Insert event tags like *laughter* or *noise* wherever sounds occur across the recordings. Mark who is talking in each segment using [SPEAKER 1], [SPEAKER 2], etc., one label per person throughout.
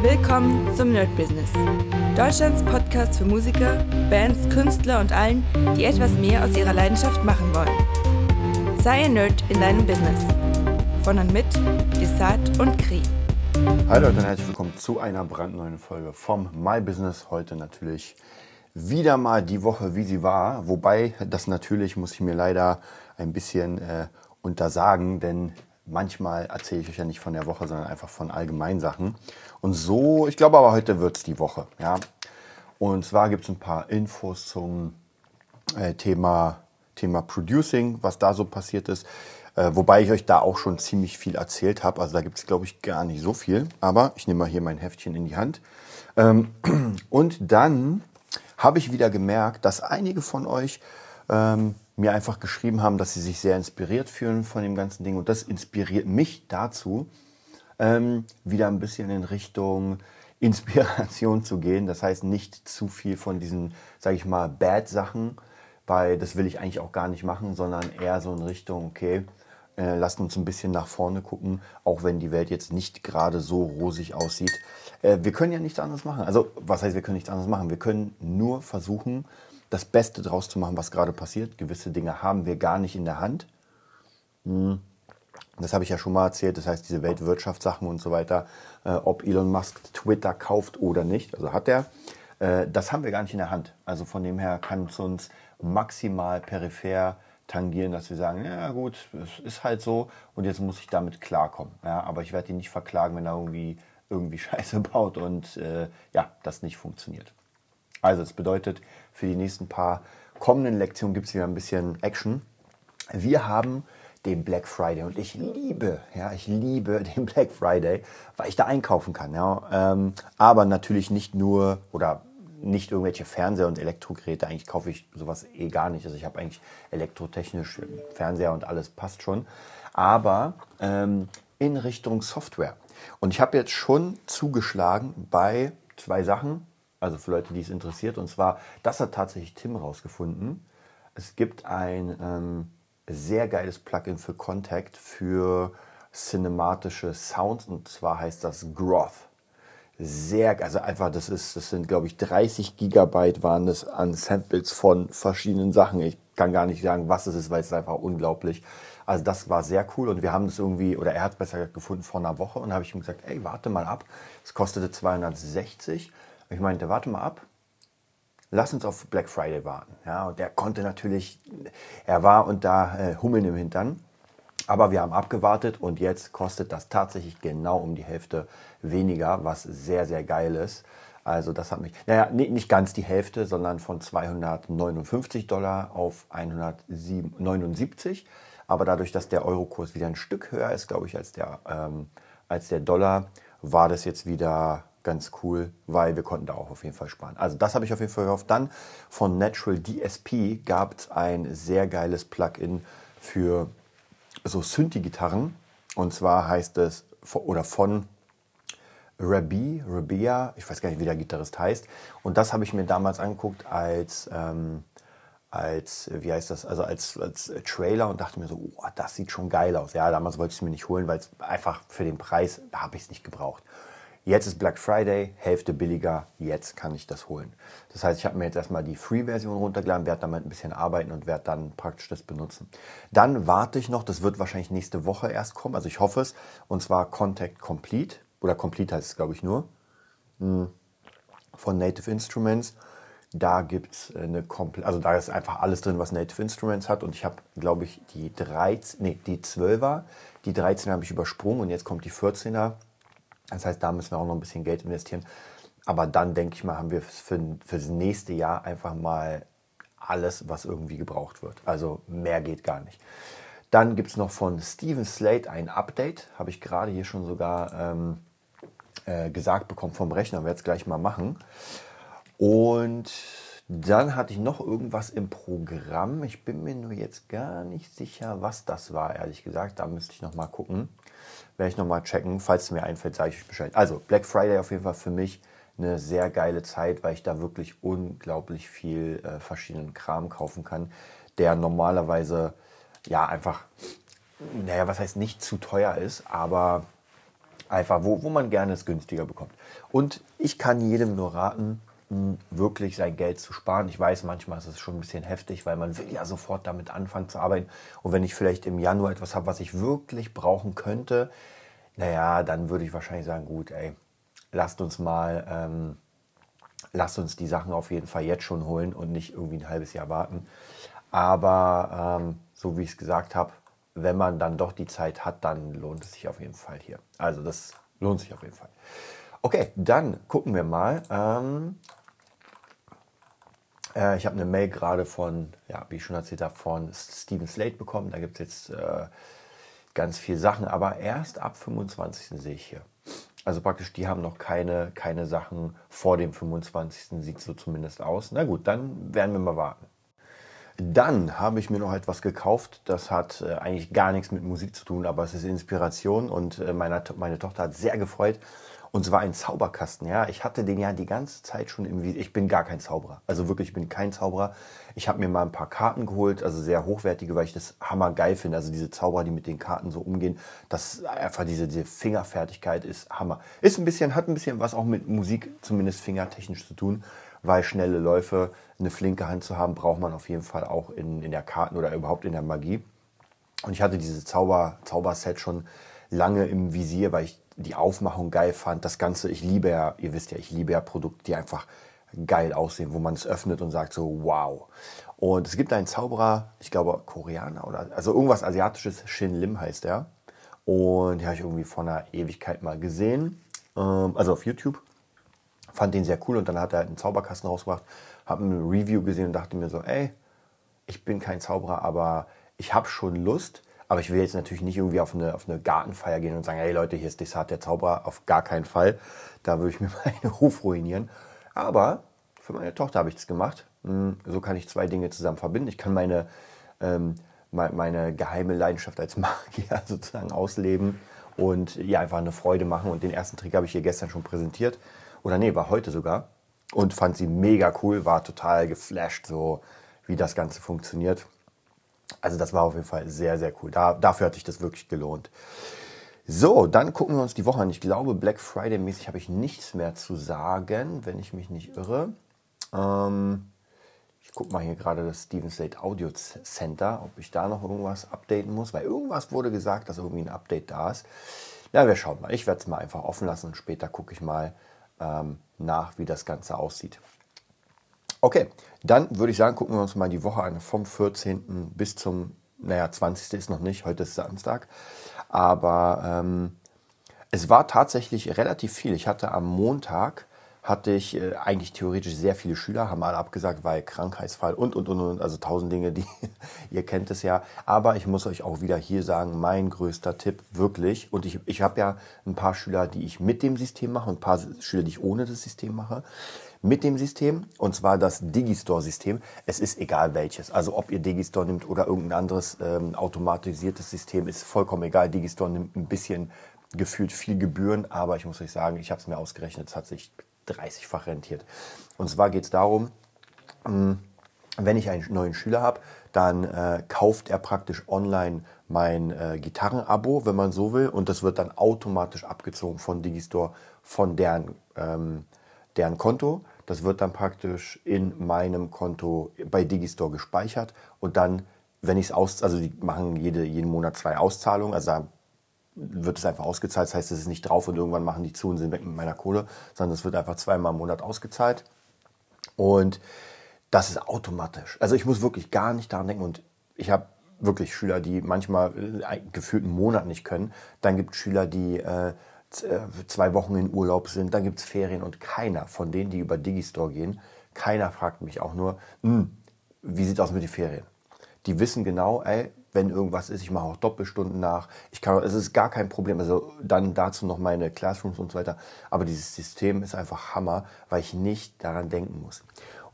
[SPEAKER 1] Willkommen zum Nerd Business. Deutschlands Podcast für Musiker, Bands, Künstler und allen, die etwas mehr aus ihrer Leidenschaft machen wollen. Sei ein Nerd in deinem Business. Von und mit Desart und Kri.
[SPEAKER 2] Hi Leute und herzlich willkommen zu einer brandneuen Folge vom My Business. Heute natürlich wieder mal die Woche, wie sie war. Wobei, das natürlich muss ich mir leider ein bisschen äh, untersagen, denn manchmal erzähle ich euch ja nicht von der Woche, sondern einfach von allgemeinen Sachen. Und so, ich glaube aber heute wird es die Woche. Ja? Und zwar gibt es ein paar Infos zum äh, Thema, Thema Producing, was da so passiert ist. Äh, wobei ich euch da auch schon ziemlich viel erzählt habe. Also da gibt es, glaube ich, gar nicht so viel. Aber ich nehme mal hier mein Heftchen in die Hand. Ähm, *clears throat* und dann habe ich wieder gemerkt, dass einige von euch ähm, mir einfach geschrieben haben, dass sie sich sehr inspiriert fühlen von dem ganzen Ding. Und das inspiriert mich dazu, ähm, wieder ein bisschen in Richtung *laughs* Inspiration zu gehen. Das heißt, nicht zu viel von diesen, sage ich mal, Bad-Sachen, weil das will ich eigentlich auch gar nicht machen, sondern eher so in Richtung, okay, äh, lasst uns ein bisschen nach vorne gucken, auch wenn die Welt jetzt nicht gerade so rosig aussieht. Äh, wir können ja nichts anderes machen. Also, was heißt, wir können nichts anderes machen? Wir können nur versuchen, das Beste draus zu machen, was gerade passiert. Gewisse Dinge haben wir gar nicht in der Hand. Hm. Das habe ich ja schon mal erzählt. Das heißt, diese Weltwirtschaftssachen und so weiter, äh, ob Elon Musk Twitter kauft oder nicht, also hat er, äh, das haben wir gar nicht in der Hand. Also von dem her kann es uns maximal peripher tangieren, dass wir sagen, ja gut, es ist halt so und jetzt muss ich damit klarkommen. Ja, aber ich werde ihn nicht verklagen, wenn er irgendwie, irgendwie *laughs* Scheiße baut und äh, ja, das nicht funktioniert. Also das bedeutet, für die nächsten paar kommenden Lektionen gibt es wieder ein bisschen Action. Wir haben den Black Friday und ich liebe, ja, ich liebe *laughs* den Black Friday, weil ich da einkaufen kann. Ja. Ähm, aber natürlich nicht nur oder nicht irgendwelche Fernseher und Elektrogeräte. Eigentlich kaufe ich sowas eh gar nicht. Also ich habe eigentlich elektrotechnisch Fernseher und alles passt schon. Aber ähm, in Richtung Software. Und ich habe jetzt schon zugeschlagen bei zwei Sachen. Also für Leute, die es interessiert. Und zwar, das hat tatsächlich Tim rausgefunden. Es gibt ein ähm, sehr geiles Plugin für Contact für cinematische Sounds. Und zwar heißt das Groth. Sehr, also einfach, das ist, das sind, glaube ich, 30 Gigabyte waren es an Samples von verschiedenen Sachen. Ich kann gar nicht sagen, was es ist, weil es ist einfach unglaublich. Also das war sehr cool und wir haben das irgendwie, oder er hat es besser gefunden vor einer Woche und habe ich ihm gesagt, ey, warte mal ab. Es kostete 260 ich meinte, warte mal ab, lass uns auf Black Friday warten. Ja, und der konnte natürlich, er war und da äh, Hummeln im Hintern. Aber wir haben abgewartet und jetzt kostet das tatsächlich genau um die Hälfte weniger, was sehr, sehr geil ist. Also das hat mich, naja, nicht ganz die Hälfte, sondern von 259 Dollar auf 179. Aber dadurch, dass der Eurokurs wieder ein Stück höher ist, glaube ich, als der, ähm, als der Dollar, war das jetzt wieder ganz cool, weil wir konnten da auch auf jeden Fall sparen. Also das habe ich auf jeden Fall gehofft. Dann von Natural DSP gab es ein sehr geiles Plugin für so Synthi-Gitarren. Und zwar heißt es, oder von Rabi, Rabia, ich weiß gar nicht, wie der Gitarrist heißt. Und das habe ich mir damals angeguckt als, ähm, als, wie heißt das, also als, als Trailer und dachte mir so, oh, das sieht schon geil aus. Ja, damals wollte ich es mir nicht holen, weil es einfach für den Preis, da habe ich es nicht gebraucht. Jetzt ist Black Friday, Hälfte billiger, jetzt kann ich das holen. Das heißt, ich habe mir jetzt erstmal die Free-Version runtergeladen, werde damit ein bisschen arbeiten und werde dann praktisch das benutzen. Dann warte ich noch, das wird wahrscheinlich nächste Woche erst kommen, also ich hoffe es, und zwar Contact Complete, oder Complete heißt es glaube ich nur, hm, von Native Instruments. Da gibt es eine komplett, also da ist einfach alles drin, was Native Instruments hat. Und ich habe, glaube ich, die 13, nee, die 12er, die 13er habe ich übersprungen und jetzt kommt die 14er das heißt, da müssen wir auch noch ein bisschen Geld investieren. Aber dann denke ich mal, haben wir für, für das nächste Jahr einfach mal alles, was irgendwie gebraucht wird. Also mehr geht gar nicht. Dann gibt es noch von Steven Slate ein Update. Habe ich gerade hier schon sogar ähm, äh, gesagt bekommen vom Rechner. Werde es gleich mal machen. Und dann hatte ich noch irgendwas im Programm. Ich bin mir nur jetzt gar nicht sicher, was das war, ehrlich gesagt. Da müsste ich noch mal gucken. Werde ich noch mal checken. Falls es mir einfällt, sage ich euch Bescheid. Also, Black Friday auf jeden Fall für mich eine sehr geile Zeit, weil ich da wirklich unglaublich viel äh, verschiedenen Kram kaufen kann, der normalerweise ja einfach, naja, was heißt nicht zu teuer ist, aber Einfach, wo, wo man gerne es günstiger bekommt. Und ich kann jedem nur raten, wirklich sein Geld zu sparen. Ich weiß, manchmal ist es schon ein bisschen heftig, weil man will ja sofort damit anfangen zu arbeiten. Und wenn ich vielleicht im Januar etwas habe, was ich wirklich brauchen könnte, naja, dann würde ich wahrscheinlich sagen, gut, ey, lasst uns mal, ähm, lasst uns die Sachen auf jeden Fall jetzt schon holen und nicht irgendwie ein halbes Jahr warten. Aber ähm, so wie ich es gesagt habe, wenn man dann doch die Zeit hat, dann lohnt es sich auf jeden Fall hier. Also das lohnt sich auf jeden Fall. Okay, dann gucken wir mal. Ähm, äh, ich habe eine Mail gerade von, ja, wie ich schon erzählt habe, von Steven Slate bekommen. Da gibt es jetzt äh, ganz viele Sachen, aber erst ab 25. sehe ich hier. Also praktisch, die haben noch keine, keine Sachen vor dem 25. sieht so zumindest aus. Na gut, dann werden wir mal warten. Dann habe ich mir noch etwas gekauft, das hat äh, eigentlich gar nichts mit Musik zu tun, aber es ist Inspiration und äh, meine, meine Tochter hat sehr gefreut. Und zwar ein Zauberkasten. Ja, ich hatte den ja die ganze Zeit schon im Visier. Ich bin gar kein Zauberer. Also wirklich, ich bin kein Zauberer. Ich habe mir mal ein paar Karten geholt, also sehr hochwertige, weil ich das hammergeil finde. Also diese Zauberer, die mit den Karten so umgehen, das einfach diese, diese Fingerfertigkeit ist Hammer. Ist ein bisschen, hat ein bisschen was auch mit Musik, zumindest fingertechnisch zu tun, weil schnelle Läufe, eine flinke Hand zu haben, braucht man auf jeden Fall auch in, in der Karten oder überhaupt in der Magie. Und ich hatte dieses Zauber, Zauberset schon lange im Visier, weil ich die Aufmachung geil fand. Das Ganze, ich liebe ja, ihr wisst ja, ich liebe ja Produkte, die einfach geil aussehen, wo man es öffnet und sagt so, wow. Und es gibt einen Zauberer, ich glaube Koreaner oder, also irgendwas Asiatisches, Shin Lim heißt der. Und den habe ich irgendwie vor einer Ewigkeit mal gesehen, ähm, also auf YouTube. Fand den sehr cool und dann hat er einen Zauberkasten rausgebracht, habe ein Review gesehen und dachte mir so, ey, ich bin kein Zauberer, aber ich habe schon Lust, aber ich will jetzt natürlich nicht irgendwie auf eine, auf eine Gartenfeier gehen und sagen, hey Leute, hier ist Desart der Zauberer. Auf gar keinen Fall. Da würde ich mir *laughs* meinen Ruf ruinieren. Aber für meine Tochter habe ich das gemacht. Hm, so kann ich zwei Dinge zusammen verbinden. Ich kann meine, ähm, meine geheime Leidenschaft als *laughs* Magier sozusagen ausleben und ihr einfach eine Freude machen. Und den ersten Trick habe ich ihr gestern schon präsentiert. Oder nee, war heute sogar. Und fand sie mega cool, war total geflasht, so wie das Ganze funktioniert. Also das war auf jeden Fall sehr, sehr cool. Da, dafür hat sich das wirklich gelohnt. So, dann gucken wir uns die Woche an. Ich glaube, Black Friday-mäßig habe ich nichts mehr zu sagen, wenn ich mich nicht irre. Ähm, ich gucke mal hier gerade das Steven Slate Audio Center, ob ich da noch irgendwas updaten muss, weil irgendwas wurde gesagt, dass irgendwie ein Update da ist. Ja, wir schauen mal. Ich werde es mal einfach offen lassen und später gucke ich mal ähm, nach, wie das Ganze aussieht. Okay, dann würde ich sagen, gucken wir uns mal die Woche an, vom 14. bis zum, naja, 20. ist noch nicht, heute ist Samstag. Aber ähm, es war tatsächlich relativ viel. Ich hatte am Montag, hatte ich äh, eigentlich theoretisch sehr viele Schüler, haben alle abgesagt, weil Krankheitsfall und, und, und, und, also tausend Dinge, die, *laughs* ihr kennt es ja. Aber ich muss euch auch wieder hier sagen, mein größter Tipp, wirklich, und ich, ich habe ja ein paar Schüler, die ich mit dem System mache und ein paar Schüler, die ich ohne das System mache mit dem System, und zwar das Digistore-System. Es ist egal welches. Also ob ihr Digistore nimmt oder irgendein anderes ähm, automatisiertes System, ist vollkommen egal. Digistore nimmt ein bisschen gefühlt viel Gebühren, aber ich muss euch sagen, ich habe es mir ausgerechnet, es hat sich 30-fach rentiert. Und zwar geht es darum, hm, wenn ich einen neuen Schüler habe, dann äh, kauft er praktisch online mein äh, Gitarrenabo, wenn man so will, und das wird dann automatisch abgezogen von Digistore, von deren ähm, deren Konto. Das wird dann praktisch in meinem Konto bei Digistore gespeichert und dann, wenn ich es aus, also die machen jede, jeden Monat zwei Auszahlungen, also da wird es einfach ausgezahlt. Das heißt, es ist nicht drauf und irgendwann machen die zu und sind weg mit meiner Kohle, sondern es wird einfach zweimal im Monat ausgezahlt. Und das ist automatisch. Also ich muss wirklich gar nicht daran denken und ich habe wirklich Schüler, die manchmal äh, gefühlt einen Monat nicht können. Dann gibt es Schüler, die äh, zwei Wochen in Urlaub sind, dann gibt es Ferien und keiner von denen, die über Digistore gehen, keiner fragt mich auch nur, hm, wie sieht aus mit den Ferien? Die wissen genau, ey, wenn irgendwas ist, ich mache auch Doppelstunden nach. Ich kann, es ist gar kein Problem. Also dann dazu noch meine Classrooms und so weiter. Aber dieses System ist einfach Hammer, weil ich nicht daran denken muss.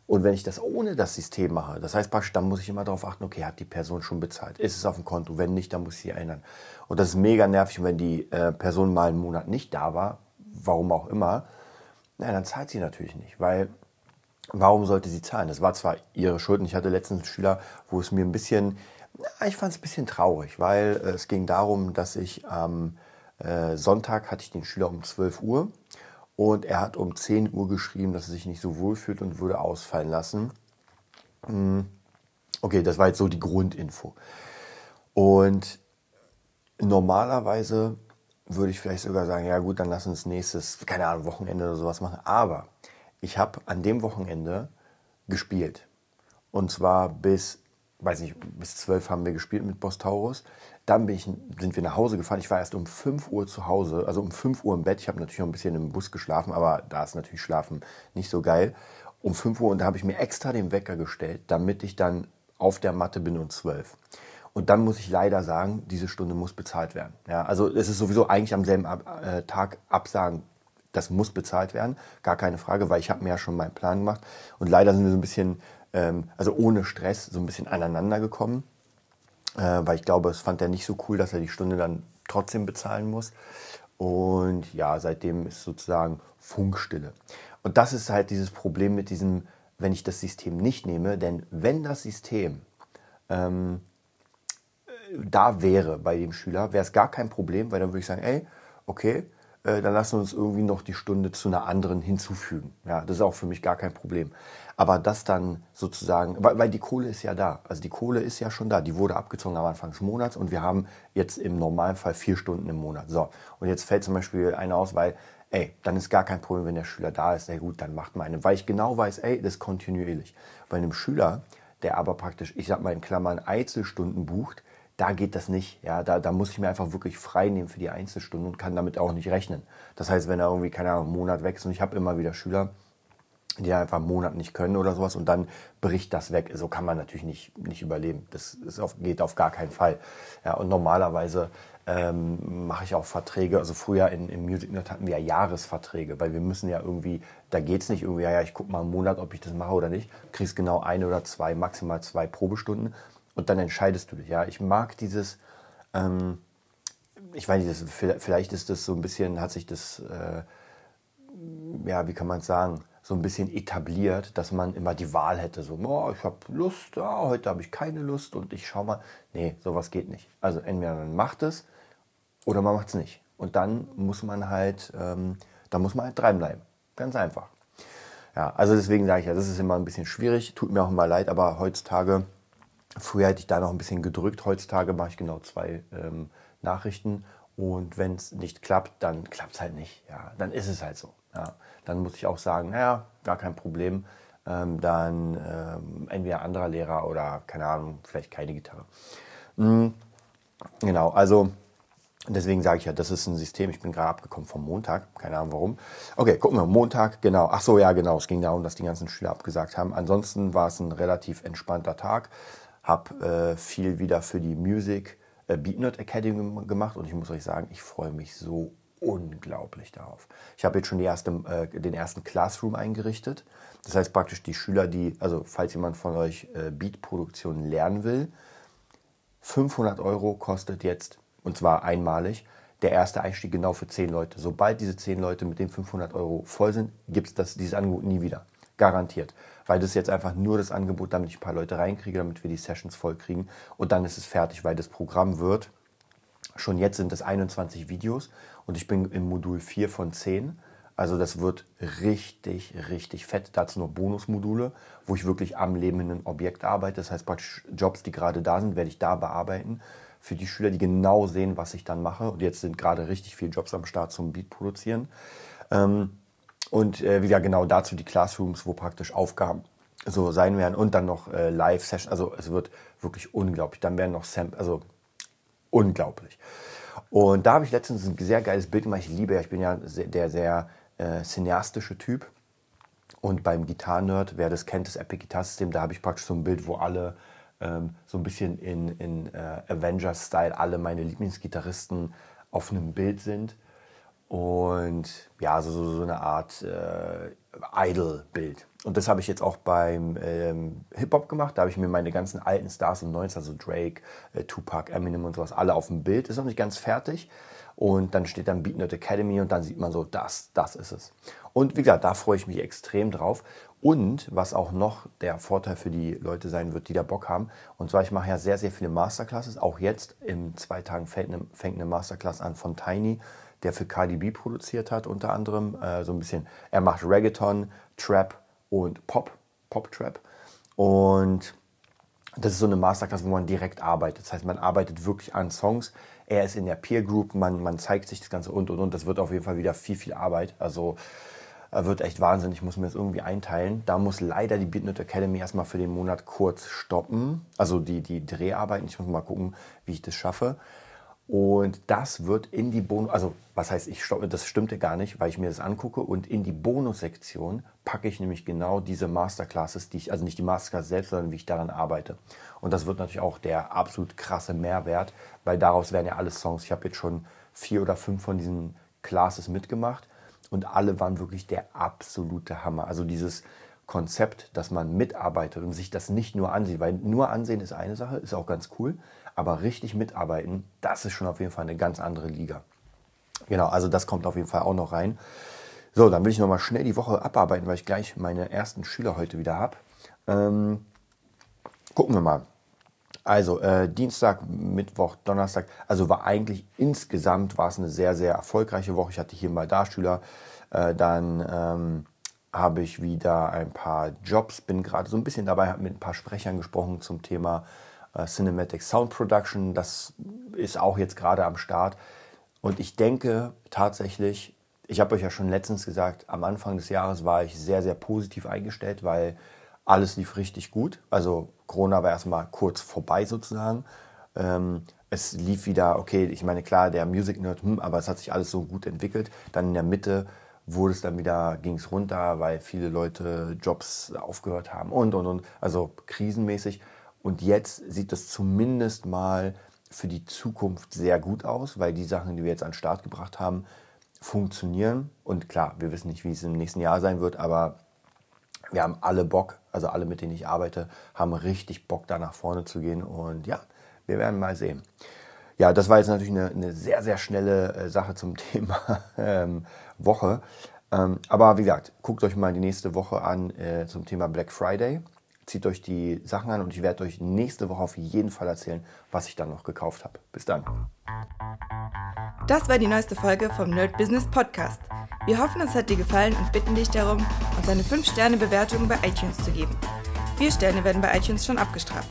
[SPEAKER 2] Und wenn ich das ohne das System mache, das heißt praktisch, dann muss ich immer darauf achten, okay, hat die Person schon bezahlt? Ist es auf dem Konto? Wenn nicht, dann muss ich sie ändern. Und das ist mega nervig. Wenn die äh, Person mal einen Monat nicht da war, warum auch immer, na, dann zahlt sie natürlich nicht. Weil, warum sollte sie zahlen? Das war zwar ihre Schuld. Und ich hatte letztens einen Schüler, wo es mir ein bisschen, na, ich fand es ein bisschen traurig, weil äh, es ging darum, dass ich am Äh, Sonntag hatte ich den Schüler um 12 Uhr und er hat um 10 Uhr geschrieben, dass er sich nicht so wohl fühlt und würde ausfallen lassen. Hm. Okay, das war jetzt so die Grundinfo. Und normalerweise würde ich vielleicht sogar sagen, ja gut, dann lass uns nächstes, keine Ahnung, Wochenende oder sowas machen. Aber ich habe an dem Wochenende gespielt. Und zwar bis, weiß nicht, bis 12 haben wir gespielt mit Boss Taurus. Dann ich, sind wir nach Hause gefahren. Ich war erst um 5 Uhr zu Hause, also um 5 Uhr im Bett. Ich habe natürlich noch ein bisschen im Bus geschlafen, aber da ist natürlich Schlafen nicht so geil. Um 5 Uhr und da habe ich mir extra den Wecker gestellt, damit ich dann auf der Matte bin um 12. Und dann muss ich leider sagen, diese Stunde muss bezahlt werden. Ja, also es ist sowieso eigentlich am selben äh, Tag absagen, das muss bezahlt werden, gar keine Frage, weil ich habe mir ja schon meinen Plan gemacht. Und leider sind wir so ein bisschen, ähm, also ohne Stress, so ein bisschen aneinander gekommen, äh, weil ich glaube, es fand er nicht so cool, dass er die Stunde dann trotzdem bezahlen muss. Und ja, seitdem ist sozusagen Funkstille. Und das ist halt dieses Problem mit diesem, wenn ich das System nicht nehme, denn wenn das System ähm, da wäre bei dem Schüler, wäre es gar kein Problem, weil dann würde ich sagen, ey, okay, äh, dann lassen wir uns irgendwie noch die Stunde zu einer anderen hinzufügen. Ja, das ist auch für mich gar kein Problem. Aber das dann sozusagen, weil, weil die Kohle ist ja da. Also die Kohle ist ja schon da. Die wurde abgezogen am Anfang des Monats und wir haben jetzt im Normalfall vier Stunden im Monat. So, und jetzt fällt zum Beispiel einer aus, weil, ey, dann ist gar kein Problem, wenn der Schüler da ist. Ey, gut, dann macht man eine. Weil ich genau weiß, ey, das ist kontinuierlich. Bei einem Schüler, der aber praktisch, ich sag mal in Klammern, Einzelstunden bucht, da geht das nicht. Ja, da, da muss ich mir einfach wirklich frei nehmen für die Einzelstunden und kann damit auch nicht rechnen. Das heißt, wenn er irgendwie, keine Ahnung, einen Monat weg ist und ich habe immer wieder Schüler, die einfach einen Monat nicht können oder sowas und dann bricht das weg. So kann man natürlich nicht, nicht überleben. Das auf, geht auf gar keinen Fall. Ja, und normalerweise ähm, mache ich auch Verträge. Also früher in, im Music Nerd hatten wir ja Jahresverträge, weil wir müssen ja irgendwie, da geht es nicht irgendwie, ja, ich gucke mal einen Monat, ob ich das mache oder nicht. Kriegst genau eine oder zwei, maximal zwei Probestunden und dann entscheidest du dich. Ja, ich mag dieses, ähm, ich weiß nicht, das, vielleicht ist das so ein bisschen, hat sich das, äh, ja, wie kann man es sagen, so ein bisschen etabliert, dass man immer die Wahl hätte. So, oh, ich habe Lust, oh, heute habe ich keine Lust und ich schau mal. Nee, sowas geht nicht. Also entweder man macht es oder man macht es nicht. Und dann muss man halt, ähm, da muss man halt dranbleiben. Ganz einfach. Ja, also deswegen sage ich ja, das ist immer ein bisschen schwierig, tut mir auch immer leid, aber heutzutage Früher hätte ich da noch ein bisschen gedrückt. Heutzutage mache ich genau zwei ähm, Nachrichten. Und wenn es nicht klappt, dann klappt es halt nicht. Ja, dann ist es halt so. Ja. Dann muss ich auch sagen, naja, gar kein Problem. Ähm, dann ähm, entweder anderer Lehrer oder keine Ahnung, vielleicht keine Gitarre. Mhm. Genau, also deswegen sage ich ja, das ist ein System. Ich bin gerade abgekommen vom Montag, keine Ahnung warum. Okay, gucken wir, Montag, genau. Ach so, ja, genau. Es ging darum, dass die ganzen Schüler abgesagt haben. Ansonsten war es ein relativ entspannter Tag habe äh, viel wieder für die Music äh, Beatnut Academy gemacht und ich muss euch sagen, ich freue mich so unglaublich darauf. Ich habe jetzt schon erste, äh, den ersten Classroom eingerichtet. Das heißt praktisch die Schüler, die, also falls jemand von euch äh, Beatproduktion lernen will, 500 Euro kostet jetzt, und zwar einmalig, der erste Einstieg genau für 10 Leute. Sobald diese 10 Leute mit den 500 Euro voll sind, gibt es dieses Angebot nie wieder. Garantiert. Weil das ist jetzt einfach nur das Angebot, damit ich ein paar Leute reinkriege, damit wir die Sessions voll kriegen. Und dann ist es fertig, weil das Programm wird, schon jetzt sind es 21 Videos und ich bin im Modul 4 von 10. Also das wird richtig, richtig fett. Dazu noch Bonusmodule, wo ich wirklich am lebenden Objekt arbeite. Das heißt praktisch Jobs, die gerade da sind, werde ich da bearbeiten. Für die Schüler, die genau sehen, was ich dann mache. Und jetzt sind gerade richtig viele Jobs am Start zum Beat produzieren. Ähm, und äh, wieder genau dazu die Classrooms, wo praktisch Aufgaben so sein werden und dann noch äh, Live-Session. Also es wird wirklich unglaublich. Dann werden noch Sam, also unglaublich. Und da habe ich letztens ein sehr geiles Bild gemacht. Ich liebe ja, ich bin ja der sehr äh, cineastische Typ. Und beim Gitarren-Nerd, wer das kennt, das Epic Guitar System, da habe ich praktisch so ein Bild, wo alle ähm, so ein bisschen in, in äh, Avengers-Style, alle meine Lieblingsgitarristen auf einem Bild sind. Und ja, so, so, so eine Art äh, Idol-Bild. Und das habe ich jetzt auch beim ähm, Hip-Hop gemacht. Da habe ich mir meine ganzen alten Stars und 90 also Drake, äh, Tupac, Eminem und sowas, alle auf dem Bild. Ist noch nicht ganz fertig. und dann steht dann BeatNet Academy und dann sieht man so, das, das ist es. Und wie gesagt, da freue ich mich extrem drauf. Und was auch noch der Vorteil für die Leute sein wird, die da Bock haben, und zwar ich mache ja sehr, sehr viele Masterclasses. Auch jetzt in zwei Tagen fängt eine, fängt eine Masterclass an von Tiny, der für Cardi B produziert hat, unter anderem. Äh, so ein bisschen, er macht Reggaeton, Trap und Pop, Pop-Trap. Und das ist so eine Masterclass, wo man direkt arbeitet. Das heißt, man arbeitet wirklich an Songs. Er ist in der Peer Group, man, man zeigt sich das Ganze und und und. Das wird auf jeden Fall wieder viel, viel Arbeit. Also äh, wird echt Wahnsinn. Ich muss mir das irgendwie einteilen. Da muss leider die BeatNet Academy erstmal für den Monat kurz stoppen. Also die, die Dreharbeiten. Ich muss mal gucken, wie ich das schaffe. Und das wird in die Bonus, also was heißt ich stoppe, das stimmte gar nicht, weil ich mir das angucke und in die Bonussektion packe ich nämlich genau diese Masterclasses, die ich, also nicht die Masterclass selbst, sondern wie ich daran arbeite. Und das wird natürlich auch der absolut krasse Mehrwert, weil daraus werden ja alle Songs. Ich habe jetzt schon vier oder fünf von diesen Classes mitgemacht und alle waren wirklich der absolute Hammer. Also dieses Konzept, dass man mitarbeitet und sich das nicht nur ansieht, weil nur ansehen ist eine Sache, ist auch ganz cool, aber richtig mitarbeiten, das ist schon auf jeden Fall eine ganz andere Liga. Genau, also das kommt auf jeden Fall auch noch rein. So, dann will ich nochmal schnell die Woche abarbeiten, weil ich gleich meine ersten Schüler heute wieder habe. Ähm, gucken wir mal. Also äh, Dienstag, Mittwoch, Donnerstag. Also war eigentlich insgesamt war es eine sehr, sehr erfolgreiche Woche. Ich hatte hier mal da Schüler. Äh, dann ähm, habe ich wieder ein paar Jobs. Bin gerade so ein bisschen dabei, habe mit ein paar Sprechern gesprochen zum Thema äh, Cinematic Sound Production. Das ist auch jetzt gerade am Start. Und ich denke tatsächlich, ich habe euch ja schon letztens gesagt, am Anfang des Jahres war ich sehr, sehr positiv eingestellt, weil alles lief richtig gut. Also Corona war erstmal kurz vorbei sozusagen. Ähm, es lief wieder, okay, ich meine, klar, der Music Nerd, hm, aber es hat sich alles so gut entwickelt. Dann in der Mitte wurde es dann wieder, ging es runter, weil viele Leute Jobs aufgehört haben und, und, und. Also krisenmäßig. Und jetzt sieht es zumindest mal für die Zukunft sehr gut aus, weil die Sachen, die wir jetzt an den Start gebracht haben, funktionieren. Und klar, wir wissen nicht, wie es im nächsten Jahr sein wird, aber wir haben alle Bock, also alle, mit denen ich arbeite, haben richtig Bock, da nach vorne zu gehen. Und ja, wir werden mal sehen. Ja, das war jetzt natürlich eine, eine sehr, sehr schnelle äh, Sache zum *laughs* Thema ähm, Woche. Ähm, aber wie gesagt, guckt euch mal die nächste Woche an äh, zum Thema Black Friday zieht euch die Sachen an und ich werde euch nächste Woche auf jeden Fall erzählen, was ich dann noch gekauft habe. Bis dann.
[SPEAKER 1] Das war die neueste Folge vom Nerd Business Podcast. Wir hoffen, es hat dir gefallen und bitten dich darum, uns eine 5-Sterne-Bewertung bei iTunes zu geben. Vier Sterne werden bei iTunes schon abgestraft.